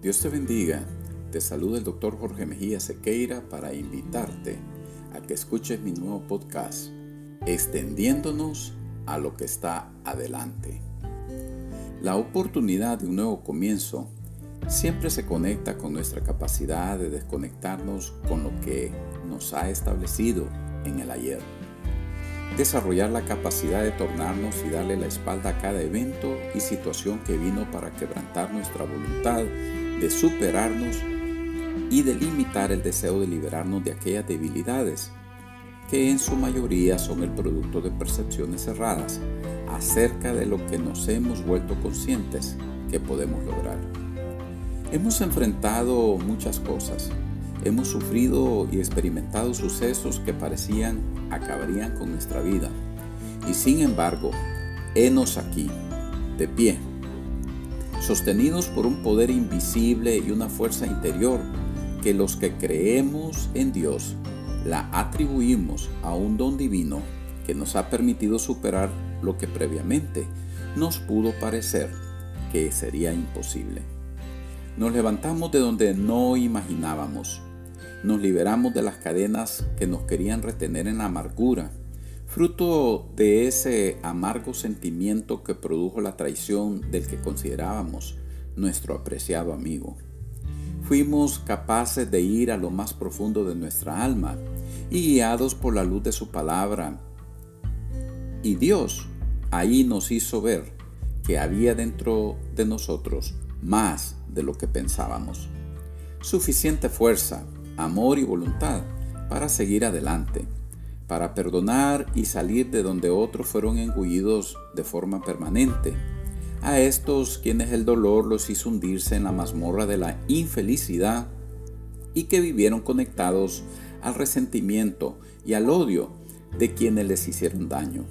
Dios te bendiga. Te saluda el doctor Jorge Mejía Sequeira para invitarte a que escuches mi nuevo podcast, Extendiéndonos a lo que está adelante. La oportunidad de un nuevo comienzo siempre se conecta con nuestra capacidad de desconectarnos con lo que nos ha establecido en el ayer. Desarrollar la capacidad de tornarnos y darle la espalda a cada evento y situación que vino para quebrantar nuestra voluntad de superarnos y de limitar el deseo de liberarnos de aquellas debilidades que en su mayoría son el producto de percepciones cerradas acerca de lo que nos hemos vuelto conscientes que podemos lograr. Hemos enfrentado muchas cosas, hemos sufrido y experimentado sucesos que parecían acabarían con nuestra vida. Y sin embargo, henos aquí, de pie, sostenidos por un poder invisible y una fuerza interior que los que creemos en Dios la atribuimos a un don divino que nos ha permitido superar lo que previamente nos pudo parecer que sería imposible. Nos levantamos de donde no imaginábamos. Nos liberamos de las cadenas que nos querían retener en la amargura fruto de ese amargo sentimiento que produjo la traición del que considerábamos nuestro apreciado amigo. Fuimos capaces de ir a lo más profundo de nuestra alma y guiados por la luz de su palabra. Y Dios ahí nos hizo ver que había dentro de nosotros más de lo que pensábamos. Suficiente fuerza, amor y voluntad para seguir adelante para perdonar y salir de donde otros fueron engullidos de forma permanente. A estos quienes el dolor los hizo hundirse en la mazmorra de la infelicidad y que vivieron conectados al resentimiento y al odio de quienes les hicieron daño.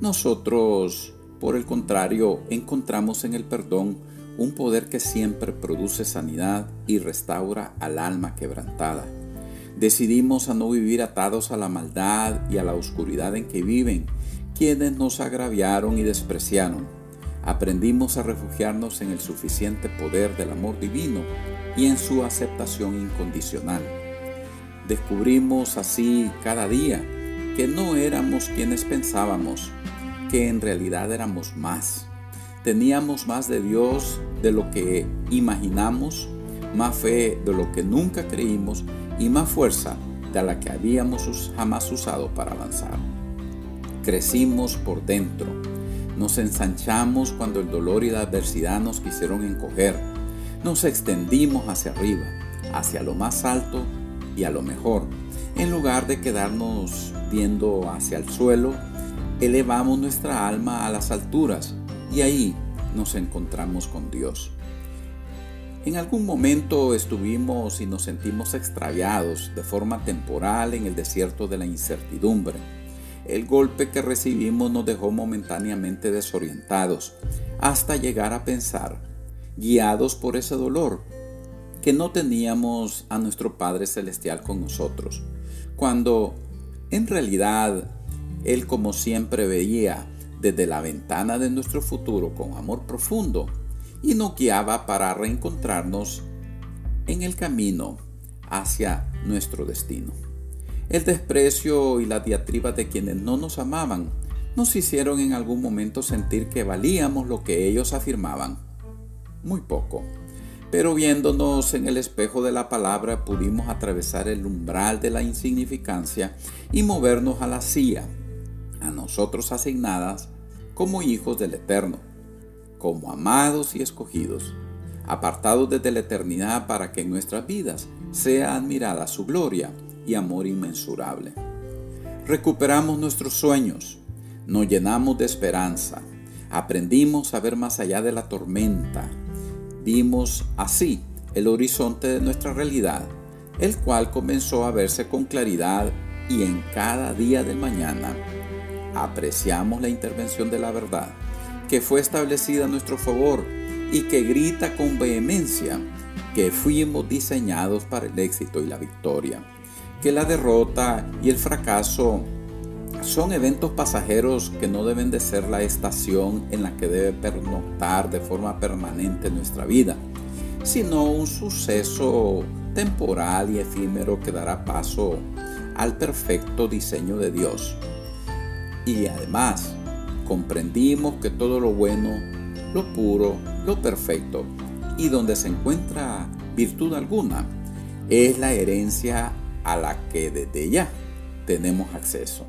Nosotros, por el contrario, encontramos en el perdón un poder que siempre produce sanidad y restaura al alma quebrantada. Decidimos a no vivir atados a la maldad y a la oscuridad en que viven quienes nos agraviaron y despreciaron. Aprendimos a refugiarnos en el suficiente poder del amor divino y en su aceptación incondicional. Descubrimos así cada día que no éramos quienes pensábamos, que en realidad éramos más. Teníamos más de Dios de lo que imaginamos, más fe de lo que nunca creímos y más fuerza de la que habíamos jamás usado para avanzar. Crecimos por dentro, nos ensanchamos cuando el dolor y la adversidad nos quisieron encoger, nos extendimos hacia arriba, hacia lo más alto y a lo mejor. En lugar de quedarnos viendo hacia el suelo, elevamos nuestra alma a las alturas y ahí nos encontramos con Dios. En algún momento estuvimos y nos sentimos extraviados de forma temporal en el desierto de la incertidumbre. El golpe que recibimos nos dejó momentáneamente desorientados hasta llegar a pensar, guiados por ese dolor, que no teníamos a nuestro Padre Celestial con nosotros, cuando en realidad Él como siempre veía desde la ventana de nuestro futuro con amor profundo y nos guiaba para reencontrarnos en el camino hacia nuestro destino. El desprecio y la diatriba de quienes no nos amaban nos hicieron en algún momento sentir que valíamos lo que ellos afirmaban. Muy poco. Pero viéndonos en el espejo de la palabra pudimos atravesar el umbral de la insignificancia y movernos a la silla, a nosotros asignadas como hijos del Eterno como amados y escogidos, apartados desde la eternidad para que en nuestras vidas sea admirada su gloria y amor inmensurable. Recuperamos nuestros sueños, nos llenamos de esperanza, aprendimos a ver más allá de la tormenta, vimos así el horizonte de nuestra realidad, el cual comenzó a verse con claridad y en cada día de mañana apreciamos la intervención de la verdad que fue establecida a nuestro favor y que grita con vehemencia que fuimos diseñados para el éxito y la victoria, que la derrota y el fracaso son eventos pasajeros que no deben de ser la estación en la que debe pernoctar de forma permanente nuestra vida, sino un suceso temporal y efímero que dará paso al perfecto diseño de Dios. Y además, comprendimos que todo lo bueno, lo puro, lo perfecto y donde se encuentra virtud alguna, es la herencia a la que desde ya tenemos acceso.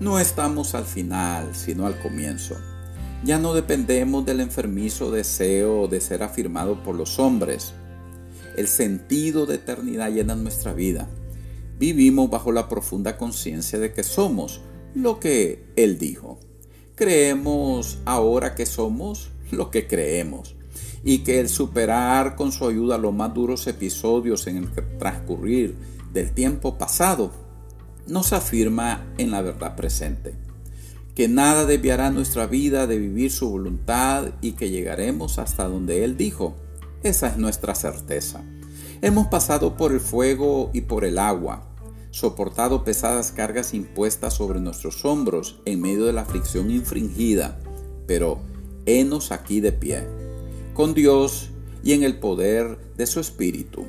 No estamos al final, sino al comienzo. Ya no dependemos del enfermizo deseo de ser afirmado por los hombres. El sentido de eternidad llena nuestra vida. Vivimos bajo la profunda conciencia de que somos lo que Él dijo. Creemos ahora que somos lo que creemos y que el superar con su ayuda los más duros episodios en el transcurrir del tiempo pasado nos afirma en la verdad presente que nada desviará nuestra vida de vivir su voluntad y que llegaremos hasta donde Él dijo. Esa es nuestra certeza. Hemos pasado por el fuego y por el agua, soportado pesadas cargas impuestas sobre nuestros hombros en medio de la aflicción infringida, pero henos aquí de pie, con Dios y en el poder de su Espíritu,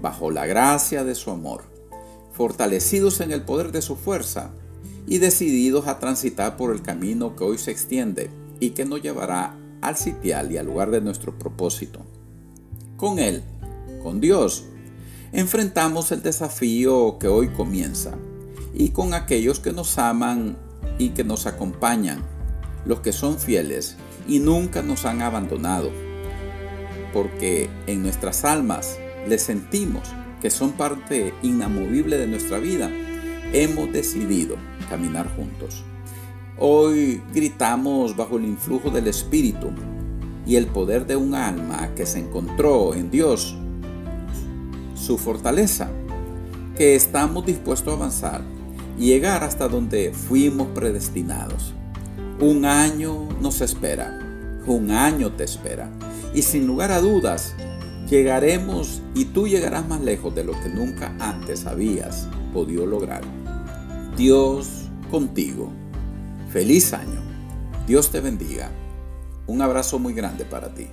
bajo la gracia de su amor, fortalecidos en el poder de su fuerza, y decididos a transitar por el camino que hoy se extiende y que nos llevará al sitial y al lugar de nuestro propósito. Con Él, con Dios, enfrentamos el desafío que hoy comienza y con aquellos que nos aman y que nos acompañan, los que son fieles y nunca nos han abandonado, porque en nuestras almas les sentimos que son parte inamovible de nuestra vida hemos decidido caminar juntos. Hoy gritamos bajo el influjo del Espíritu y el poder de un alma que se encontró en Dios, su fortaleza, que estamos dispuestos a avanzar y llegar hasta donde fuimos predestinados. Un año nos espera, un año te espera y sin lugar a dudas llegaremos y tú llegarás más lejos de lo que nunca antes habías podido lograr. Dios contigo. Feliz año. Dios te bendiga. Un abrazo muy grande para ti.